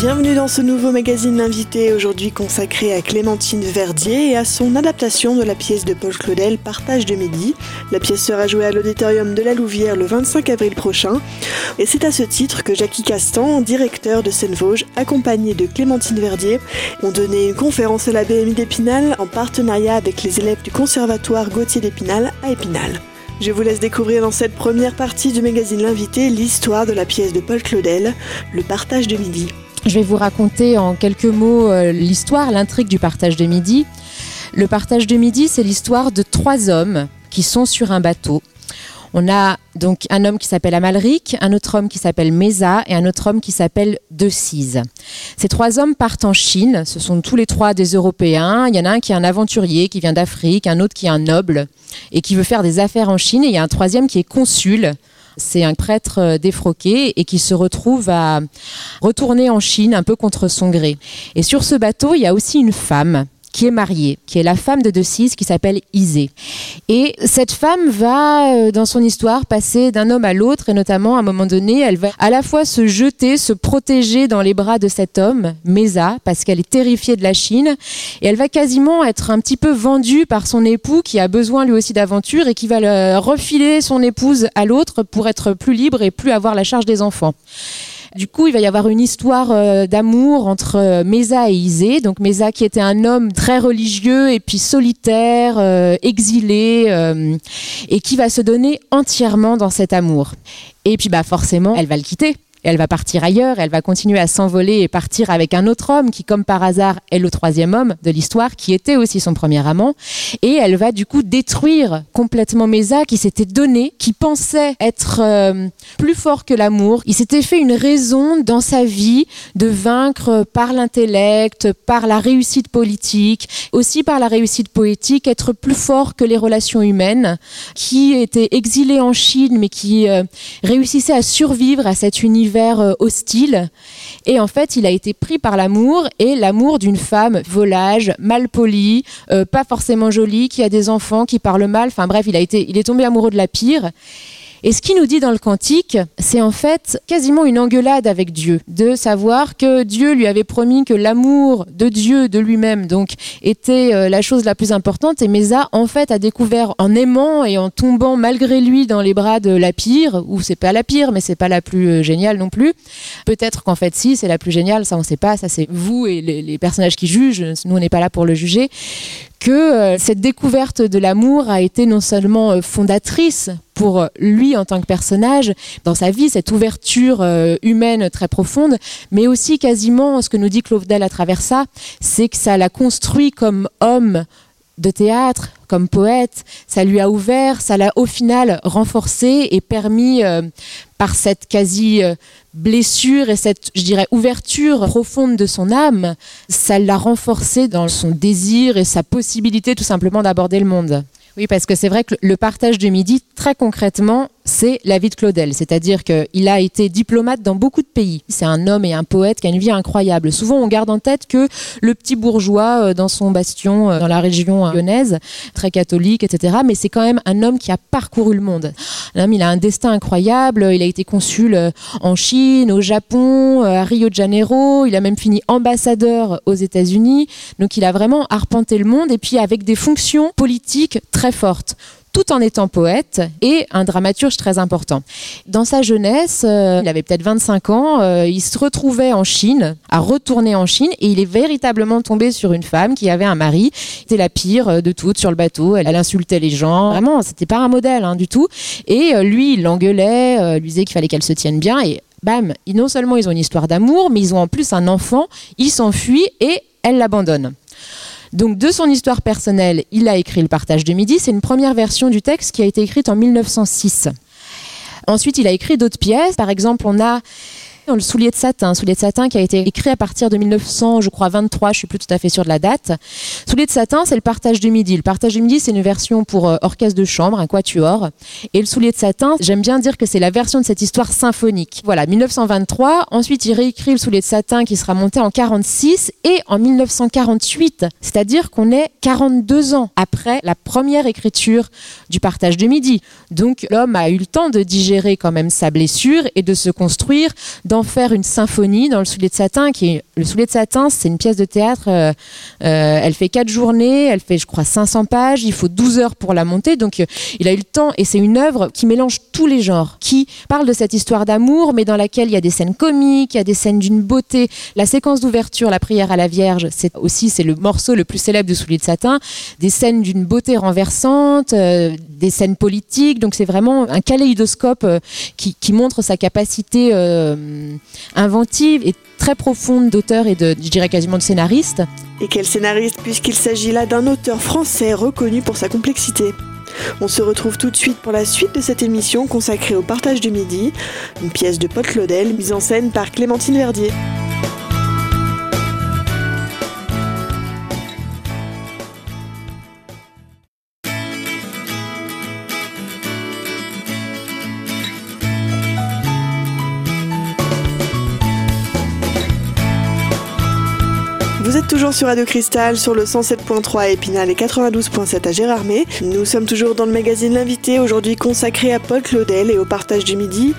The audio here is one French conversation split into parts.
Bienvenue dans ce nouveau magazine invité, aujourd'hui consacré à Clémentine Verdier et à son adaptation de la pièce de Paul Claudel, Partage de midi. La pièce sera jouée à l'auditorium de la Louvière le 25 avril prochain. Et c'est à ce titre que Jackie Castan, directeur de Seine-Vosges, accompagné de Clémentine Verdier, ont donné une conférence à la BMI d'Épinal en partenariat avec les élèves du Conservatoire Gauthier d'Épinal à Épinal. Je vous laisse découvrir dans cette première partie du magazine L'invité l'histoire de la pièce de Paul Claudel, Le partage de midi. Je vais vous raconter en quelques mots euh, l'histoire, l'intrigue du partage de midi. Le partage de midi, c'est l'histoire de trois hommes qui sont sur un bateau. On a donc un homme qui s'appelle Amalric, un autre homme qui s'appelle Mesa et un autre homme qui s'appelle Decize. Ces trois hommes partent en Chine. Ce sont tous les trois des Européens. Il y en a un qui est un aventurier qui vient d'Afrique, un autre qui est un noble et qui veut faire des affaires en Chine. Et il y a un troisième qui est consul c'est un prêtre euh, défroqué et qui se retrouve à retourner en Chine un peu contre son gré. Et sur ce bateau, il y a aussi une femme qui est mariée, qui est la femme de Decize, qui s'appelle Isée. Et cette femme va, euh, dans son histoire, passer d'un homme à l'autre, et notamment, à un moment donné, elle va à la fois se jeter, se protéger dans les bras de cet homme, Mesa, parce qu'elle est terrifiée de la Chine, et elle va quasiment être un petit peu vendue par son époux, qui a besoin lui aussi d'aventure, et qui va refiler son épouse à l'autre pour être plus libre et plus avoir la charge des enfants. Du coup, il va y avoir une histoire euh, d'amour entre euh, Mesa et Isée. Donc Mesa qui était un homme très religieux et puis solitaire, euh, exilé, et qui va se donner entièrement dans cet amour. Et puis bah forcément, elle va le quitter elle va partir ailleurs, elle va continuer à s'envoler et partir avec un autre homme qui, comme par hasard, est le troisième homme de l'histoire, qui était aussi son premier amant. Et elle va du coup détruire complètement Mesa, qui s'était donné, qui pensait être euh, plus fort que l'amour. Il s'était fait une raison dans sa vie de vaincre par l'intellect, par la réussite politique, aussi par la réussite poétique, être plus fort que les relations humaines, qui était exilé en Chine, mais qui euh, réussissait à survivre à cet univers euh, hostile. Et en fait, il a été pris par l'amour et l'amour d'une femme volage, mal polie, euh, pas forcément jolie, qui a des enfants, qui parle mal. Enfin bref, il a été, il est tombé amoureux de la pire. Et ce qui nous dit dans le cantique, c'est en fait quasiment une engueulade avec Dieu, de savoir que Dieu lui avait promis que l'amour de Dieu, de lui-même, donc, était euh, la chose la plus importante. Et Mesa, en fait, a découvert en aimant et en tombant malgré lui dans les bras de la pire, ou c'est pas la pire, mais c'est pas la plus euh, géniale non plus. Peut-être qu'en fait, si, c'est la plus géniale, ça on sait pas, ça c'est vous et les, les personnages qui jugent, nous on n'est pas là pour le juger que euh, cette découverte de l'amour a été non seulement euh, fondatrice pour lui en tant que personnage, dans sa vie, cette ouverture euh, humaine très profonde, mais aussi quasiment ce que nous dit Claudel à travers ça, c'est que ça l'a construit comme homme de théâtre, comme poète, ça lui a ouvert, ça l'a au final renforcé et permis par cette quasi blessure et cette, je dirais, ouverture profonde de son âme, ça l'a renforcé dans son désir et sa possibilité tout simplement d'aborder le monde. Oui, parce que c'est vrai que le partage de midi, très concrètement, c'est la vie de Claudel. C'est-à-dire qu'il a été diplomate dans beaucoup de pays. C'est un homme et un poète qui a une vie incroyable. Souvent, on garde en tête que le petit bourgeois euh, dans son bastion, euh, dans la région euh, lyonnaise, très catholique, etc. Mais c'est quand même un homme qui a parcouru le monde. L'homme, il a un destin incroyable. Il a été consul en Chine, au Japon, à Rio de Janeiro. Il a même fini ambassadeur aux États-Unis. Donc, il a vraiment arpenté le monde et puis avec des fonctions politiques très fortes tout en étant poète et un dramaturge très important. Dans sa jeunesse, euh, il avait peut-être 25 ans, euh, il se retrouvait en Chine, à retourner en Chine, et il est véritablement tombé sur une femme qui avait un mari, c'était la pire euh, de toutes sur le bateau, elle, insultait les gens, vraiment, c'était pas un modèle hein, du tout, et lui, il l'engueulait, lui disait qu'il fallait qu'elle se tienne bien, et bam, non seulement ils ont une histoire d'amour, mais ils ont en plus un enfant, il s'enfuit et elle l'abandonne. Donc de son histoire personnelle, il a écrit Le partage de midi. C'est une première version du texte qui a été écrite en 1906. Ensuite, il a écrit d'autres pièces. Par exemple, on a le soulier de satin, soulier de satin qui a été écrit à partir de 1900, je crois 23, je suis plus tout à fait sûre de la date. Soulier de satin, c'est le partage du midi. Le partage du midi, c'est une version pour euh, orchestre de chambre, un quatuor. Et le soulier de satin, j'aime bien dire que c'est la version de cette histoire symphonique. Voilà, 1923. Ensuite, il réécrit le soulier de satin qui sera monté en 46 et en 1948. C'est-à-dire qu'on est 42 ans après la première écriture du partage du midi. Donc, l'homme a eu le temps de digérer quand même sa blessure et de se construire dans faire une symphonie dans le soulier de satin, qui est le soulier de satin, c'est une pièce de théâtre. Euh, euh, elle fait quatre journées, elle fait, je crois, 500 pages. Il faut 12 heures pour la monter, donc il a eu le temps. Et c'est une œuvre qui mélange tous les genres, qui parle de cette histoire d'amour, mais dans laquelle il y a des scènes comiques, il y a des scènes d'une beauté. La séquence d'ouverture, la prière à la Vierge, c'est aussi c'est le morceau le plus célèbre du soulier de satin. Des scènes d'une beauté renversante, des scènes politiques. Donc c'est vraiment un kaléidoscope qui, montre sa capacité euh, inventive et très profonde d'auteur et de, je dirais quasiment de scénariste. Et quel scénariste, puisqu'il s'agit là d'un auteur français reconnu pour sa complexité. On se retrouve tout de suite pour la suite de cette émission consacrée au partage du midi, une pièce de Paul Claudel mise en scène par Clémentine Verdier. Vous êtes toujours sur Radio Cristal sur le 107.3 à Épinal et 92.7 à Gérardmer. Nous sommes toujours dans le magazine L'invité, aujourd'hui consacré à Paul Claudel et au partage du midi.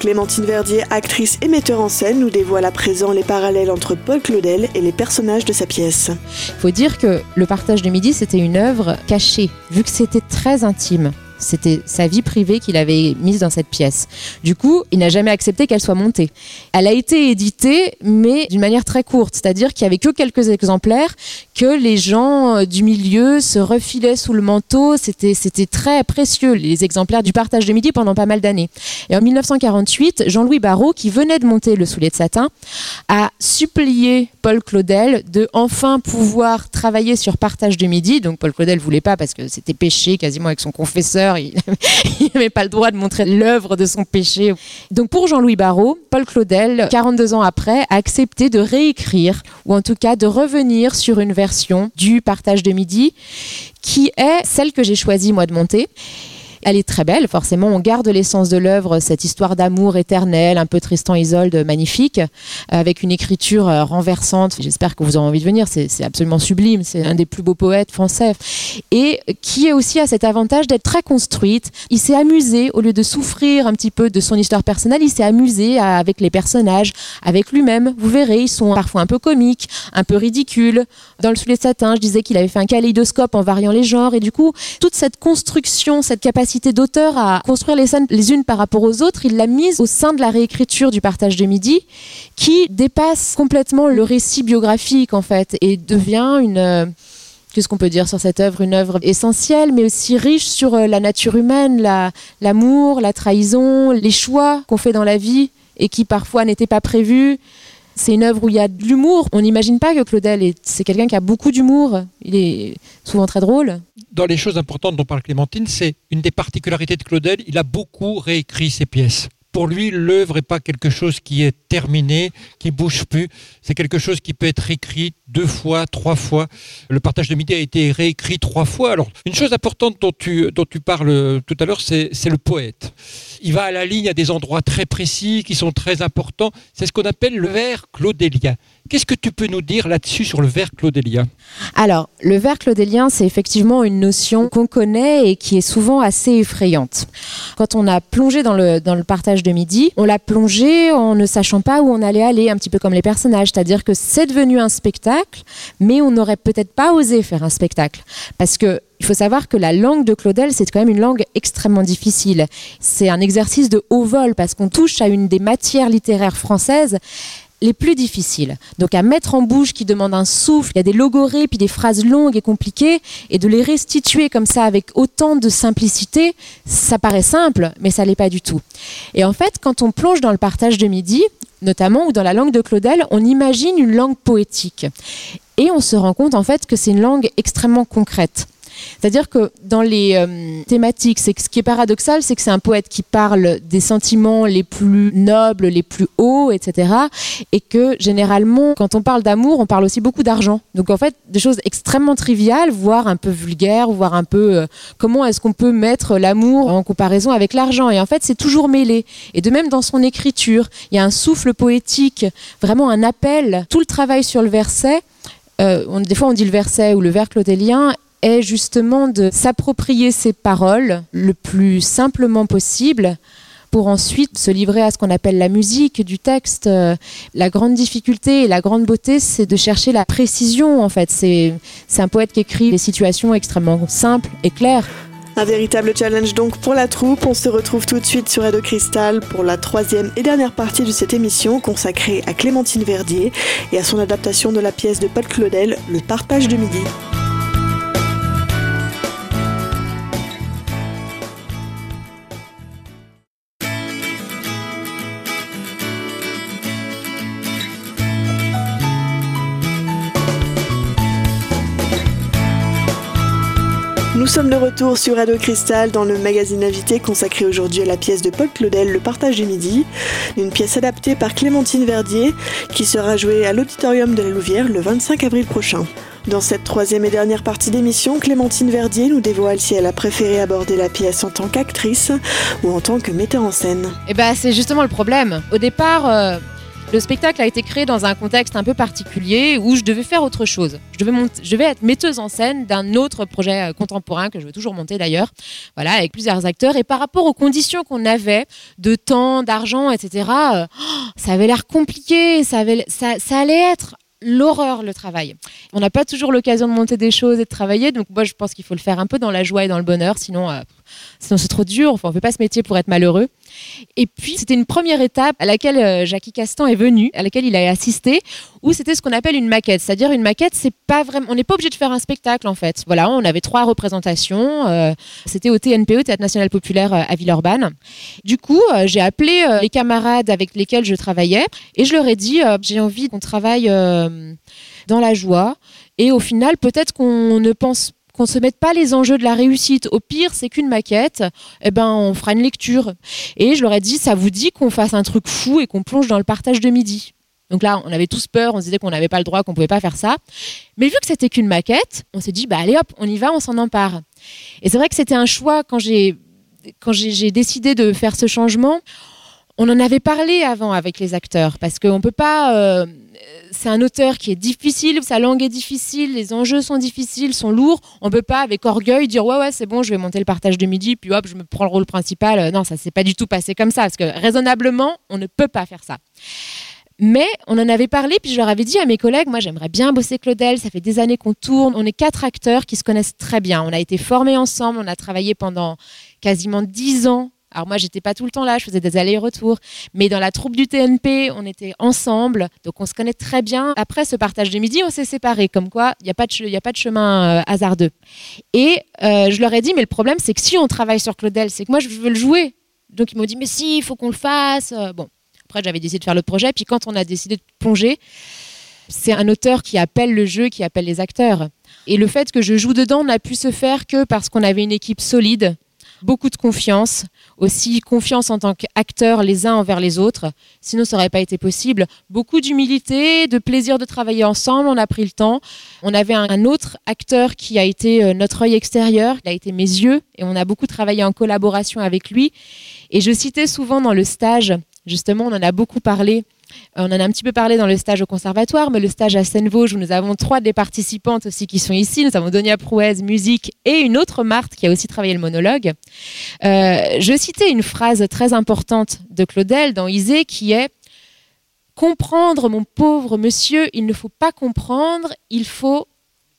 Clémentine Verdier, actrice et metteur en scène, nous dévoile à présent les parallèles entre Paul Claudel et les personnages de sa pièce. Il faut dire que le partage du midi, c'était une œuvre cachée, vu que c'était très intime. C'était sa vie privée qu'il avait mise dans cette pièce. Du coup, il n'a jamais accepté qu'elle soit montée. Elle a été éditée, mais d'une manière très courte, c'est-à-dire qu'il n'y avait que quelques exemplaires que les gens euh, du milieu se refilaient sous le manteau. C'était, très précieux, les exemplaires du partage de midi pendant pas mal d'années. Et en 1948, Jean-Louis Barrault, qui venait de monter le soulier de satin, a supplié Paul Claudel de enfin pouvoir travailler sur partage de midi. Donc Paul Claudel voulait pas parce que c'était péché quasiment avec son confesseur il n'avait pas le droit de montrer l'œuvre de son péché. Donc pour Jean-Louis Barrault, Paul Claudel, 42 ans après, a accepté de réécrire, ou en tout cas de revenir sur une version du partage de midi, qui est celle que j'ai choisi moi de monter. Elle est très belle, forcément, on garde l'essence de l'œuvre, cette histoire d'amour éternel, un peu Tristan Isolde magnifique, avec une écriture euh, renversante. J'espère que vous avez envie de venir, c'est absolument sublime, c'est un des plus beaux poètes français, et qui est aussi à cet avantage d'être très construite. Il s'est amusé, au lieu de souffrir un petit peu de son histoire personnelle, il s'est amusé avec les personnages, avec lui-même. Vous verrez, ils sont parfois un peu comiques, un peu ridicules. Dans le soulier de satin, je disais qu'il avait fait un kaléidoscope en variant les genres, et du coup, toute cette construction, cette capacité d'auteur à construire les scènes les unes par rapport aux autres, il l'a mise au sein de la réécriture du partage de midi, qui dépasse complètement le récit biographique en fait et devient une euh, qu'est-ce qu'on peut dire sur cette œuvre? Une œuvre essentielle, mais aussi riche sur euh, la nature humaine, l'amour, la, trahison, les choix qu'on fait dans la vie et qui parfois n'étaient pas prévus. C'est une œuvre où il y a de l'humour. On n'imagine pas que Claudel, c'est quelqu'un qui a beaucoup d'humour. Il est souvent très drôle. Dans les choses importantes dont parle Clémentine, c'est une des particularités de Claudel, il a beaucoup réécrit ses pièces pour lui, l'œuvre n'est pas quelque chose qui est terminé, qui bouge plus. C'est quelque chose qui peut être écrit deux fois, trois fois. Le partage de midi a été réécrit trois fois. Alors, une chose importante dont tu, dont tu parles tout à l'heure, c'est le poète. Il va à la ligne à des endroits très précis qui sont très importants. C'est ce qu'on appelle le vers claudélien. Qu'est-ce que tu peux nous dire là-dessus sur le vers claudélien? Alors, le vers claudélien, c'est effectivement une notion qu'on connaît et qui est souvent assez effrayante. Quand on a plongé dans le, dans le partage de midi, on l'a plongé en ne sachant pas où on allait aller, un petit peu comme les personnages. C'est-à-dire que c'est devenu un spectacle, mais on n'aurait peut-être pas osé faire un spectacle. Parce que il faut savoir que la langue de Claudel, c'est quand même une langue extrêmement difficile. C'est un exercice de haut vol parce qu'on touche à une des matières littéraires françaises les plus difficiles. Donc à mettre en bouche qui demande un souffle, il y a des logorées puis des phrases longues et compliquées et de les restituer comme ça avec autant de simplicité, ça paraît simple, mais ça l'est pas du tout. Et en fait, quand on plonge dans le partage de midi, notamment ou dans la langue de Claudel, on imagine une langue poétique. Et on se rend compte en fait que c'est une langue extrêmement concrète. C'est-à-dire que dans les euh, thématiques, c'est ce qui est paradoxal, c'est que c'est un poète qui parle des sentiments les plus nobles, les plus hauts, etc. Et que généralement, quand on parle d'amour, on parle aussi beaucoup d'argent. Donc en fait, des choses extrêmement triviales, voire un peu vulgaires, voire un peu euh, comment est-ce qu'on peut mettre l'amour en comparaison avec l'argent? Et en fait, c'est toujours mêlé. Et de même dans son écriture, il y a un souffle poétique, vraiment un appel. Tout le travail sur le verset. Euh, des fois, on dit le verset ou le vers claudélien est justement de s'approprier ces paroles le plus simplement possible pour ensuite se livrer à ce qu'on appelle la musique du texte. Euh, la grande difficulté et la grande beauté, c'est de chercher la précision en fait. C'est un poète qui écrit des situations extrêmement simples et claires. Un véritable challenge donc pour la troupe. On se retrouve tout de suite sur Radio Cristal pour la troisième et dernière partie de cette émission consacrée à Clémentine Verdier et à son adaptation de la pièce de Paul Claudel, Le partage de midi. Nous sommes de retour sur Radio Cristal dans le magazine invité consacré aujourd'hui à la pièce de Paul Claudel, Le partage du midi, une pièce adaptée par Clémentine Verdier qui sera jouée à l'auditorium de la Louvière le 25 avril prochain. Dans cette troisième et dernière partie d'émission, Clémentine Verdier nous dévoile si elle a préféré aborder la pièce en tant qu'actrice ou en tant que metteur en scène. Eh ben, c'est justement le problème. Au départ, euh, le spectacle a été créé dans un contexte un peu particulier où je devais faire autre chose. Je devais, être metteuse en scène d'un autre projet euh, contemporain que je veux toujours monter d'ailleurs, voilà, avec plusieurs acteurs. Et par rapport aux conditions qu'on avait de temps, d'argent, etc., euh, ça avait l'air compliqué, ça, allait être l'horreur le travail. On n'a pas toujours l'occasion de monter des choses et de travailler, donc moi je pense qu'il faut le faire un peu dans la joie et dans le bonheur, sinon, euh, c'est trop dur. On ne fait pas ce métier pour être malheureux. Et puis c'était une première étape à laquelle euh, Jackie Castan est venu, à laquelle il a assisté, où c'était ce qu'on appelle une maquette. C'est-à-dire une maquette, c'est pas vraiment, on n'est pas obligé de faire un spectacle en fait. Voilà, on avait trois représentations. Euh, c'était au TNPE, Théâtre National Populaire à Villeurbanne. Du coup, j'ai appelé les camarades avec lesquels je travaillais et je leur ai dit j'ai envie qu'on travaille dans la joie. Et au final, peut-être qu'on ne pense qu'on se mette pas les enjeux de la réussite. Au pire, c'est qu'une maquette. Eh ben, on fera une lecture. Et je leur ai dit, ça vous dit qu'on fasse un truc fou et qu'on plonge dans le partage de midi? Donc là, on avait tous peur, on se disait qu'on n'avait pas le droit, qu'on pouvait pas faire ça. Mais vu que c'était qu'une maquette, on s'est dit, bah allez hop, on y va, on s'en empare. Et c'est vrai que c'était un choix quand j'ai quand j'ai décidé de faire ce changement. On en avait parlé avant avec les acteurs parce qu'on peut pas. Euh, c'est un auteur qui est difficile, sa langue est difficile, les enjeux sont difficiles, sont lourds. On peut pas avec orgueil dire ouais ouais c'est bon, je vais monter le partage de midi, puis hop je me prends le rôle principal. Euh, non, ça s'est pas du tout passé comme ça parce que raisonnablement on ne peut pas faire ça. Mais on en avait parlé, puis je leur avais dit à mes collègues, moi j'aimerais bien bosser Claudel, ça fait des années qu'on tourne, on est quatre acteurs qui se connaissent très bien, on a été formés ensemble, on a travaillé pendant quasiment dix ans alors moi, j'étais pas tout le temps là, je faisais des allers-retours, mais dans la troupe du TNP, on était ensemble, donc on se connaît très bien. Après ce partage de midi, on s'est séparés, comme quoi il n'y a, pas de a pas de chemin euh, hasardeux. Et euh, je leur ai dit, mais le problème, c'est que si on travaille sur Claudel, c'est que moi, je veux le jouer. Donc ils m'ont dit, mais si, il faut qu'on le fasse. Euh, bon, après, j'avais décidé de faire le projet, puis quand on a décidé de plonger, c'est un auteur qui appelle le jeu, qui appelle les acteurs. Et le fait que je joue dedans n'a pu se faire que parce qu'on avait une équipe solide, beaucoup de confiance, aussi confiance en tant qu'acteurs les uns envers les autres, sinon ça n'aurait pas été possible. Beaucoup d'humilité, de plaisir de travailler ensemble, on a pris le temps. On avait un, autre acteur qui a été euh, notre œil extérieur, il a été mes yeux, et on a beaucoup travaillé en collaboration avec lui. Et je citais souvent dans le stage, justement, on en a beaucoup parlé, on en a un petit peu parlé dans le stage au conservatoire, mais le stage à Seine-Vosges, où nous avons trois des participantes aussi qui sont ici. Nous avons Donia Prouez, musique, et une autre Marthe qui a aussi travaillé le monologue. Euh, je citais une phrase très importante de Claudel dans Isée qui est Comprendre, mon pauvre monsieur, il ne faut pas comprendre, il faut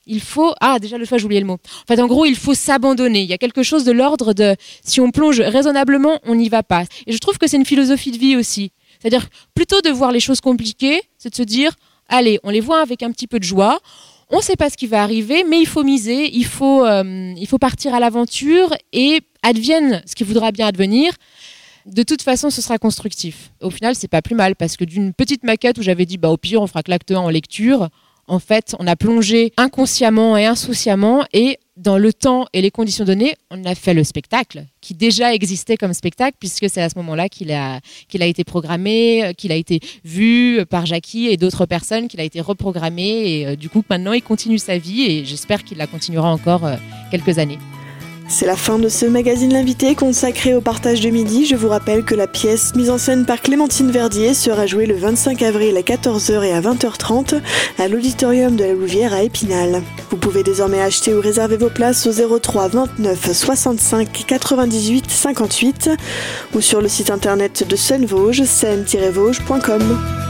il faut ah déjà le choix j'ai oublié le mot. En fait en gros il faut s'abandonner. Il y a quelque chose de l'ordre de si on plonge raisonnablement on n'y va pas. Et je trouve que c'est une philosophie de vie aussi. C'est-à-dire, plutôt de voir les choses compliquées, c'est de se dire, allez, on les voit avec un petit peu de joie. On ne sait pas ce qui va arriver, mais il faut miser, il faut, euh, il faut partir à l'aventure et advienne ce qui voudra bien advenir. De toute façon, ce sera constructif. Au final, c'est pas plus mal parce que d'une petite maquette où j'avais dit, bah, au pire, on fera que l'acte 1 en lecture, en fait, on a plongé inconsciemment et insouciamment et dans le temps et les conditions données, on a fait le spectacle qui déjà existait comme spectacle puisque c'est à ce moment-là qu'il a, été programmé, qu'il a été vu par Jackie et d'autres personnes, qu'il a été reprogrammé et euh, du coup maintenant il continue sa vie et j'espère qu'il la continuera encore euh, quelques années. C'est la fin de ce magazine L'invité consacré au partage de midi. Je vous rappelle que la pièce mise en scène par Clémentine Verdier sera jouée le 25 avril à 14h et à 20h30 à l'auditorium de la Louvière à Épinal. Vous pouvez désormais acheter ou réserver vos places au 03 29 65 98 58 ou sur le site internet de Seine-Vosges, seine-vosges.com.